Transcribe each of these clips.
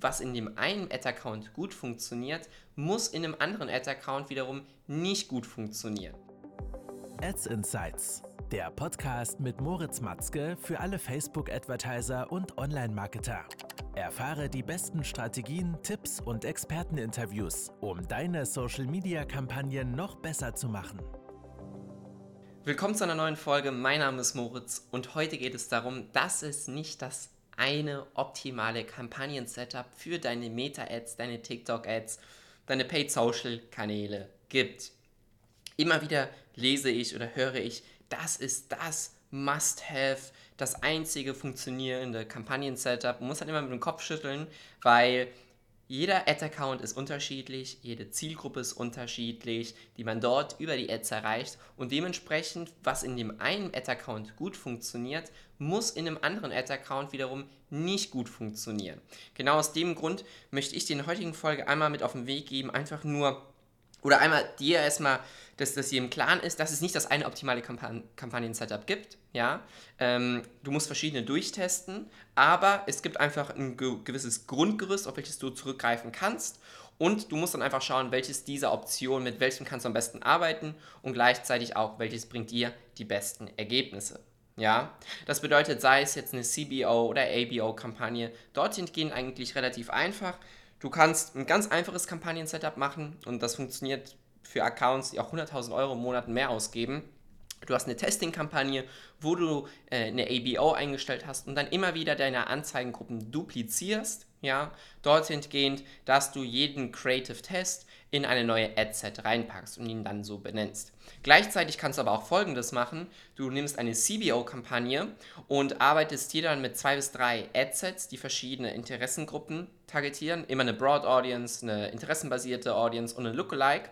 was in dem einen Ad-Account gut funktioniert, muss in einem anderen Ad-Account wiederum nicht gut funktionieren. Ads Insights, der Podcast mit Moritz Matzke für alle Facebook-Advertiser und Online-Marketer. Erfahre die besten Strategien, Tipps und Experteninterviews, um deine Social-Media-Kampagnen noch besser zu machen. Willkommen zu einer neuen Folge. Mein Name ist Moritz und heute geht es darum, dass es nicht das eine optimale Kampagnen-Setup für deine Meta-Ads, deine TikTok-Ads, deine Paid-Social-Kanäle gibt. Immer wieder lese ich oder höre ich, das ist das Must-Have, das einzige funktionierende Kampagnen-Setup. Man muss halt immer mit dem Kopf schütteln, weil jeder Ad-Account ist unterschiedlich, jede Zielgruppe ist unterschiedlich, die man dort über die Ads erreicht und dementsprechend, was in dem einen Ad-Account gut funktioniert, muss in einem anderen Ad-Account wiederum nicht gut funktionieren. Genau aus dem Grund möchte ich der heutigen Folge einmal mit auf den Weg geben, einfach nur oder einmal dir erstmal, dass das hier im Klaren ist, dass es nicht das eine optimale Kampan Kampagnen-Setup gibt. Ja? Ähm, du musst verschiedene durchtesten, aber es gibt einfach ein ge gewisses Grundgerüst, auf welches du zurückgreifen kannst. Und du musst dann einfach schauen, welches dieser Optionen, mit welchem kannst du am besten arbeiten und gleichzeitig auch, welches bringt dir die besten Ergebnisse. Ja, das bedeutet, sei es jetzt eine CBO oder ABO-Kampagne, dorthin gehen eigentlich relativ einfach. Du kannst ein ganz einfaches Kampagnen-Setup machen und das funktioniert für Accounts, die auch 100.000 Euro im Monat mehr ausgeben. Du hast eine Testing-Kampagne, wo du äh, eine ABO eingestellt hast und dann immer wieder deine Anzeigengruppen duplizierst, ja, dorthin gehend, dass du jeden Creative Test in eine neue Ad-Set reinpackst und ihn dann so benennst. Gleichzeitig kannst du aber auch folgendes machen. Du nimmst eine CBO-Kampagne und arbeitest hier dann mit zwei bis drei Ad-Sets, die verschiedene Interessengruppen targetieren. Immer eine Broad Audience, eine interessenbasierte Audience und eine Lookalike.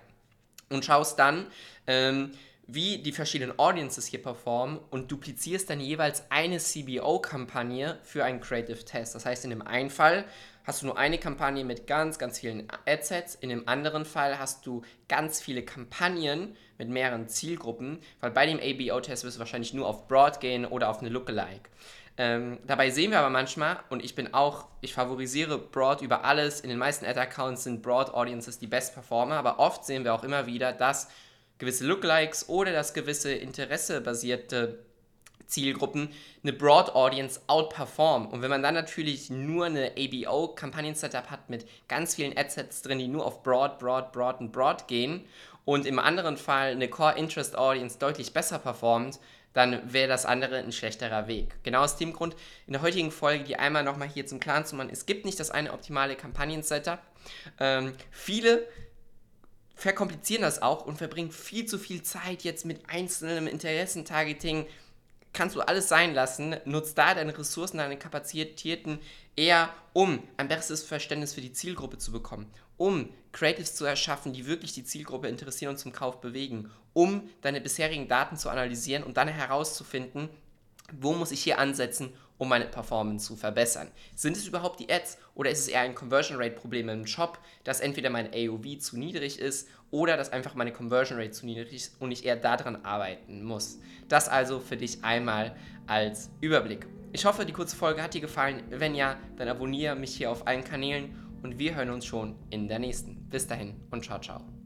Und schaust dann, ähm, wie die verschiedenen Audiences hier performen und duplizierst dann jeweils eine CBO-Kampagne für einen Creative Test. Das heißt, in dem einen Fall hast du nur eine Kampagne mit ganz, ganz vielen Adsets. In dem anderen Fall hast du ganz viele Kampagnen mit mehreren Zielgruppen, weil bei dem ABO-Test wirst du wahrscheinlich nur auf Broad gehen oder auf eine Lookalike. Ähm, dabei sehen wir aber manchmal, und ich bin auch, ich favorisiere Broad über alles. In den meisten Ad-Accounts sind Broad Audiences die Best Performer, aber oft sehen wir auch immer wieder, dass gewisse Lookalikes oder dass gewisse interessebasierte Zielgruppen eine Broad Audience outperformen. Und wenn man dann natürlich nur eine ABO-Kampagnen-Setup hat mit ganz vielen Adsets drin, die nur auf Broad, Broad, Broad und Broad gehen und im anderen Fall eine Core Interest Audience deutlich besser performt, dann wäre das andere ein schlechterer Weg. Genau aus dem Grund in der heutigen Folge, die einmal nochmal hier zum Klaren zu machen, es gibt nicht das eine optimale Kampagnen-Setup. Ähm, viele verkomplizieren das auch und verbringen viel zu viel Zeit jetzt mit einzelnem Interessentargeting. Kannst du alles sein lassen, nutzt da deine Ressourcen, deine Kapazitäten eher, um ein besseres Verständnis für die Zielgruppe zu bekommen, um Creatives zu erschaffen, die wirklich die Zielgruppe interessieren und zum Kauf bewegen, um deine bisherigen Daten zu analysieren und dann herauszufinden, wo muss ich hier ansetzen, um meine Performance zu verbessern. Sind es überhaupt die Ads oder ist es eher ein Conversion Rate Problem im Shop, dass entweder mein AOV zu niedrig ist oder dass einfach meine Conversion Rate zu niedrig ist und ich eher daran arbeiten muss. Das also für dich einmal als Überblick. Ich hoffe, die kurze Folge hat dir gefallen. Wenn ja, dann abonniere mich hier auf allen Kanälen und wir hören uns schon in der nächsten. Bis dahin und ciao, ciao.